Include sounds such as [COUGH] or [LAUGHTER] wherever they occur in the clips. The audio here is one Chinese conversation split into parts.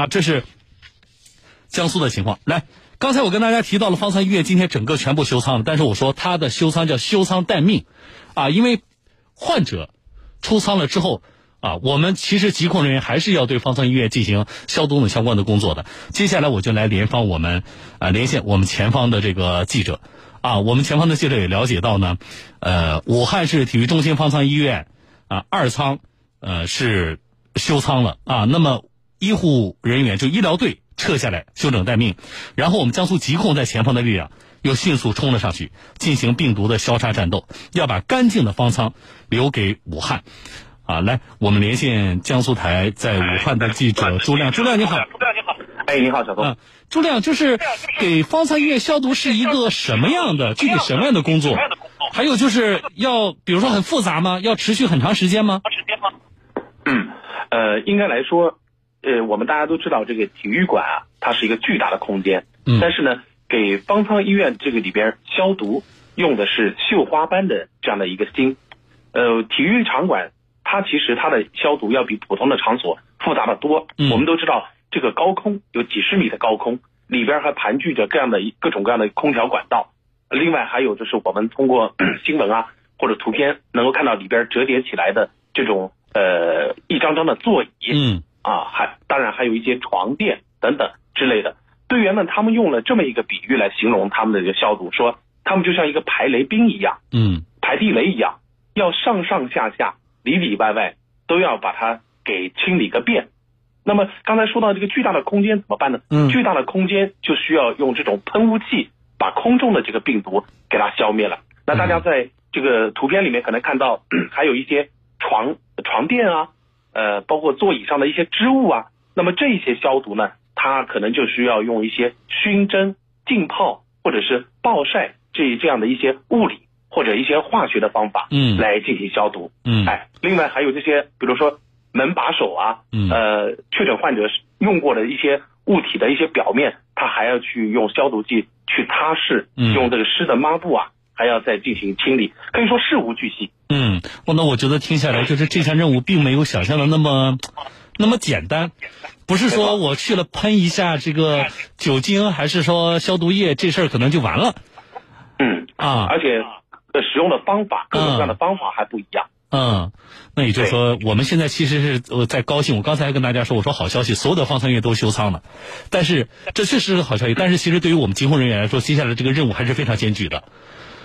啊，这是江苏的情况。来，刚才我跟大家提到了方舱医院今天整个全部休舱了，但是我说它的休舱叫休舱待命，啊，因为患者出舱了之后。啊，我们其实疾控人员还是要对方舱医院进行消毒等相关的工作的。接下来我就来联方我们啊连线我们前方的这个记者，啊，我们前方的记者也了解到呢，呃，武汉市体育中心方舱医院啊二舱呃是休舱了啊，那么医护人员就医疗队撤下来休整待命，然后我们江苏疾控在前方的力量又迅速冲了上去，进行病毒的消杀战斗，要把干净的方舱留给武汉。啊，来，我们连线江苏台在武汉的记者朱亮。朱亮你好，朱 [LAUGHS] 亮你好，哎，你好，小东。嗯，朱亮就是给方舱医院消毒是一个什么样的具体什么样的工作？[LAUGHS] 还有就是要，比如说很复杂吗？要持续很长时间吗？长时间吗？嗯，呃，应该来说，呃，我们大家都知道这个体育馆啊，它是一个巨大的空间。嗯。但是呢，给方舱医院这个里边消毒用的是绣花般的这样的一个芯。呃，体育场馆。它其实它的消毒要比普通的场所复杂的多。我们都知道，这个高空有几十米的高空，里边还盘踞着各样的各种各样的空调管道。另外还有就是我们通过 [CLEARS THROAT] 新闻啊或者图片能够看到里边折叠起来的这种呃一张张的座椅。嗯。啊，还当然还有一些床垫等等之类的。队员们他们用了这么一个比喻来形容他们的这个消毒，说他们就像一个排雷兵一样，嗯，排地雷一样，要上上下下。里里外外都要把它给清理个遍。那么刚才说到这个巨大的空间怎么办呢？嗯，巨大的空间就需要用这种喷雾器把空中的这个病毒给它消灭了。那大家在这个图片里面可能看到 [CLEARS THROAT] 还有一些床床垫啊，呃，包括座椅上的一些织物啊。那么这些消毒呢，它可能就需要用一些熏蒸、浸泡或者是暴晒这这样的一些物理。或者一些化学的方法，嗯，来进行消毒，嗯，哎，另外还有这些，比如说门把手啊，嗯，呃，确诊患者用过的一些物体的一些表面，他还要去用消毒剂去擦拭，用这个湿的抹布啊，还要再进行清理，可以说事无巨细。嗯，那我觉得听下来就是这项任务并没有想象的那么那么简单，不是说我去了喷一下这个酒精，还是说消毒液，这事儿可能就完了。嗯啊，而且。呃，使用的方法，各种各样的方法还不一样。嗯，那也就是说，我们现在其实是呃在高兴。我刚才还跟大家说，我说好消息，所有的方舱医院都休舱了。但是这确实是个好消息。但是其实对于我们疾控人员来说，接下来这个任务还是非常艰巨的。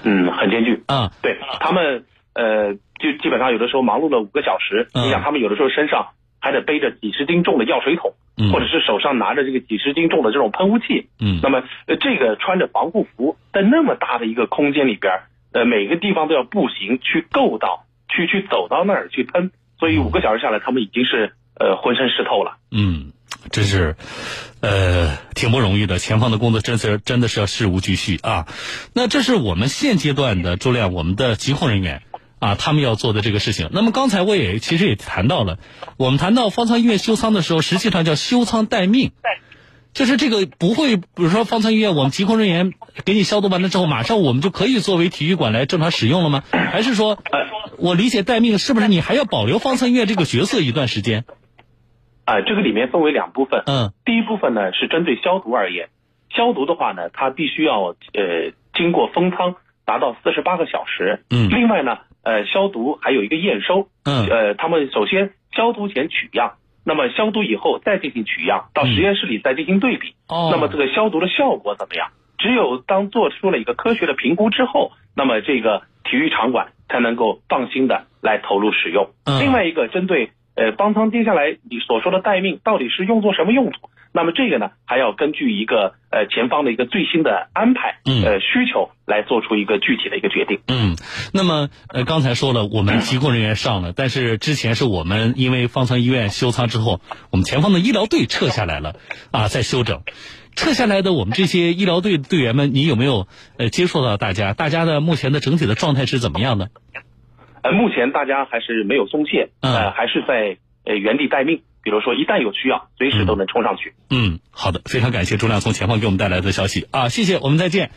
嗯，很艰巨。啊，对他们呃，就基本上有的时候忙碌了五个小时。你想，他们有的时候身上还得背着几十斤重的药水桶，或者是手上拿着这个几十斤重的这种喷雾器。嗯，那么这个穿着防护服，在那么大的一个空间里边。呃，每个地方都要步行去够到，去去走到那儿去喷，所以五个小时下来，他们已经是呃浑身湿透了。嗯，真是，呃，挺不容易的。前方的工作真是真的是要事无巨细啊。那这是我们现阶段的周亮，我们的疾控人员啊，他们要做的这个事情。那么刚才我也其实也谈到了，我们谈到方舱医院休舱的时候，实际上叫休舱待命。就是这个不会，比如说方舱医院，我们疾控人员给你消毒完了之后，马上我们就可以作为体育馆来正常使用了吗？还是说，我理解待命是不是你还要保留方舱医院这个角色一段时间？啊，这个里面分为两部分。嗯，第一部分呢是针对消毒而言，消毒的话呢，它必须要呃经过封舱达到四十八个小时。嗯，另外呢，呃，消毒还有一个验收。嗯，呃，他们首先消毒前取样。那么消毒以后再进行取样，到实验室里再进行对比。哦。那么这个消毒的效果怎么样？只有当做出了一个科学的评估之后，那么这个体育场馆才能够放心的来投入使用。嗯。另外一个针对呃方舱接下来你所说的待命到底是用作什么用途？那么这个呢，还要根据一个呃前方的一个最新的安排，呃需求来做出一个具体的一个决定。嗯，那么呃刚才说了，我们 [CLEARS THROAT] 疾控人员上了，但是之前是我们因为方舱医院休舱之后，我们前方的医疗队撤下来了啊，在休整。撤下来的我们这些医疗队队员们，你有没有呃接触到大家？大家的目前的整体的状态是怎么样的？呃，目前大家还是没有松懈，呃，还是在呃原地待命。比如说，一旦有需要，随时都能冲上去。嗯，好的，非常感谢朱亮从前方给我们带来的消息啊，谢谢，我们再见。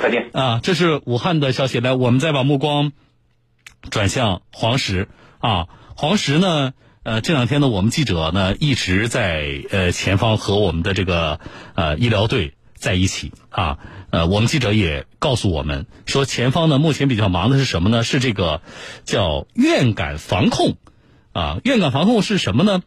再见啊，这是武汉的消息。来，我们再把目光转向黄石啊，黄石呢，呃，这两天呢，我们记者呢一直在呃前方和我们的这个呃医疗队在一起啊。呃，我们记者也告诉我们说，前方呢目前比较忙的是什么呢？是这个叫院感防控啊。院感防控是什么呢？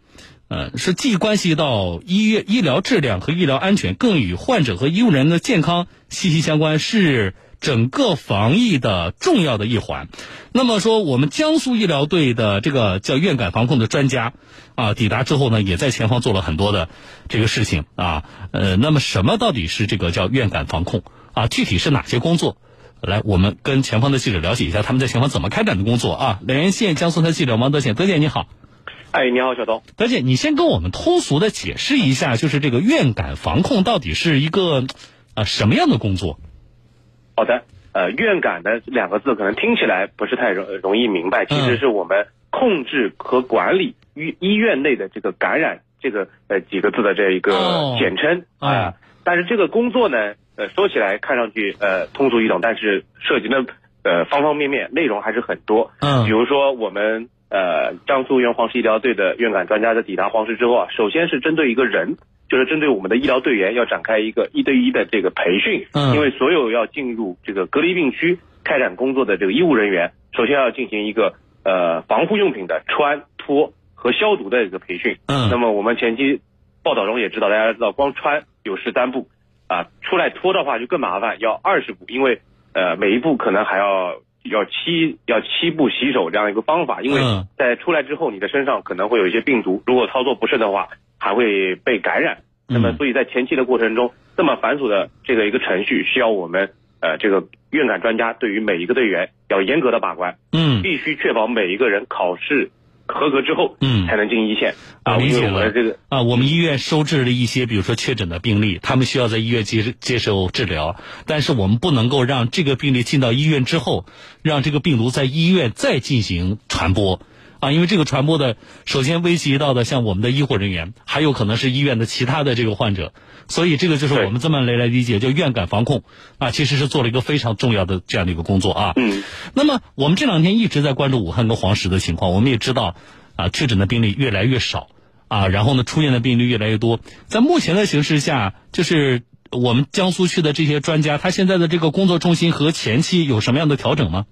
呃，是既关系到医院医疗质量和医疗安全，更与患者和医务人员的健康息息相关，是整个防疫的重要的一环。那么说，我们江苏医疗队的这个叫院感防控的专家啊，抵达之后呢，也在前方做了很多的这个事情啊。呃，那么什么到底是这个叫院感防控啊？具体是哪些工作？来，我们跟前方的记者了解一下他们在前方怎么开展的工作啊。连线江苏台记者王德显，德姐你好。哎，你好，小东。德姐，你先跟我们通俗的解释一下，就是这个院感防控到底是一个啊什么样的工作？好的，呃，院感的两个字可能听起来不是太容容易明白，其实是我们控制和管理医医院内的这个感染这个呃几个字的这一个简称啊。但是这个工作呢，呃，说起来看上去呃通俗易懂，但是涉及的呃方方面面内容还是很多。嗯，比如说我们。呃，江苏援黄石医疗队的院感专家在抵达黄石之后啊，首先是针对一个人，就是针对我们的医疗队员要展开一个一对一的这个培训。嗯，因为所有要进入这个隔离病区开展工作的这个医务人员，首先要进行一个呃防护用品的穿脱和消毒的一个培训。嗯，那么我们前期报道中也知道，大家知道光穿有十三步啊，出来脱的话就更麻烦，要二十步，因为呃每一步可能还要。要七要七步洗手这样一个方法，因为在出来之后，你的身上可能会有一些病毒，如果操作不慎的话，还会被感染。那么，所以在前期的过程中，这么繁琐的这个一个程序，需要我们呃这个院感专家对于每一个队员要严格的把关，嗯，必须确保每一个人考试。合格之后，嗯，才能进一线啊。理解了这个啊，我们医院收治了一些，比如说确诊的病例，他们需要在医院接接受治疗，但是我们不能够让这个病例进到医院之后，让这个病毒在医院再进行传播。啊，因为这个传播的，首先危及到的像我们的医护人员，还有可能是医院的其他的这个患者，所以这个就是我们这么来来理解，叫院感防控啊，其实是做了一个非常重要的这样的一个工作啊。嗯。那么我们这两天一直在关注武汉跟黄石的情况，我们也知道啊，确诊的病例越来越少啊，然后呢，出院的病例越来越多。在目前的形势下，就是我们江苏区的这些专家，他现在的这个工作重心和前期有什么样的调整吗？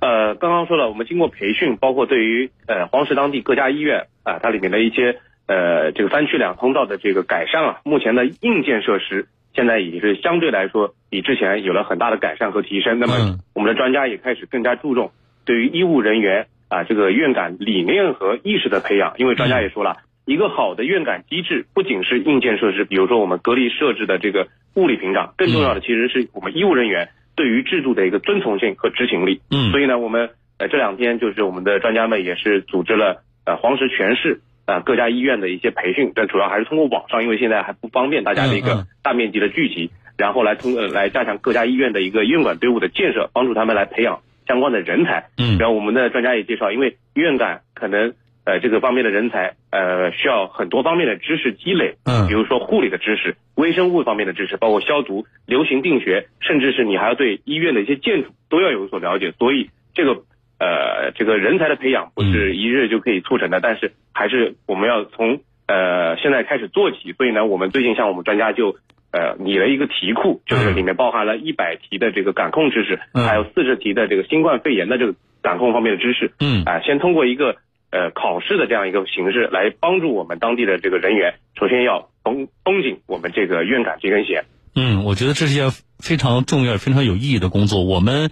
呃，刚刚说了，我们经过培训，包括对于呃黄石当地各家医院啊，它里面的一些呃这个三区两通道的这个改善啊，目前的硬件设施现在已经是相对来说比之前有了很大的改善和提升。那么我们的专家也开始更加注重对于医务人员啊这个院感理念和意识的培养，因为专家也说了，一个好的院感机制不仅是硬件设施，比如说我们隔离设置的这个物理屏障，更重要的其实是我们医务人员。对于制度的一个遵从性和执行力，嗯，所以呢，我们呃这两天就是我们的专家们也是组织了呃黄石全市啊各家医院的一些培训，但主要还是通过网上，因为现在还不方便大家的一个大面积的聚集，然后来通呃来加强各家医院的一个医院管队伍的建设，帮助他们来培养相关的人才，嗯，然后我们的专家也介绍，因为医院感可能。呃，这个方面的人才，呃，需要很多方面的知识积累，嗯，比如说护理的知识、微生物方面的知识，包括消毒、流行病学，甚至是你还要对医院的一些建筑都要有所了解。所以，这个呃，这个人才的培养不是一日就可以促成的，但是还是我们要从呃现在开始做起。所以呢，我们最近像我们专家就呃拟了一个题库，就是里面包含了一百题的这个感控知识，还有四十题的这个新冠肺炎的这个感控方面的知识，嗯，啊，先通过一个。呃，考试的这样一个形式来帮助我们当地的这个人员，首先要绷绷紧我们这个院感这根弦。嗯，我觉得这是一件非常重要、非常有意义的工作。我们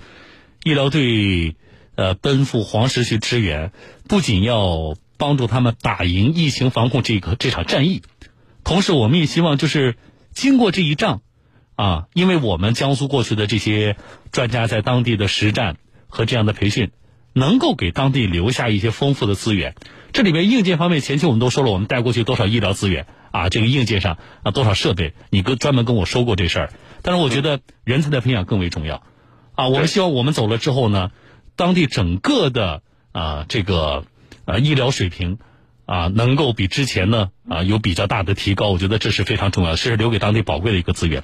医疗队呃奔赴黄石去支援，不仅要帮助他们打赢疫情防控这个这场战役，同时我们也希望就是经过这一仗啊，因为我们江苏过去的这些专家在当地的实战和这样的培训。能够给当地留下一些丰富的资源，这里面硬件方面，前期我们都说了，我们带过去多少医疗资源啊？这个硬件上啊，多少设备？你跟专门跟我说过这事儿。但是我觉得人才的培养更为重要，啊，我们希望我们走了之后呢，当地整个的啊这个啊医疗水平啊能够比之前呢啊有比较大的提高，我觉得这是非常重要，这是留给当地宝贵的一个资源。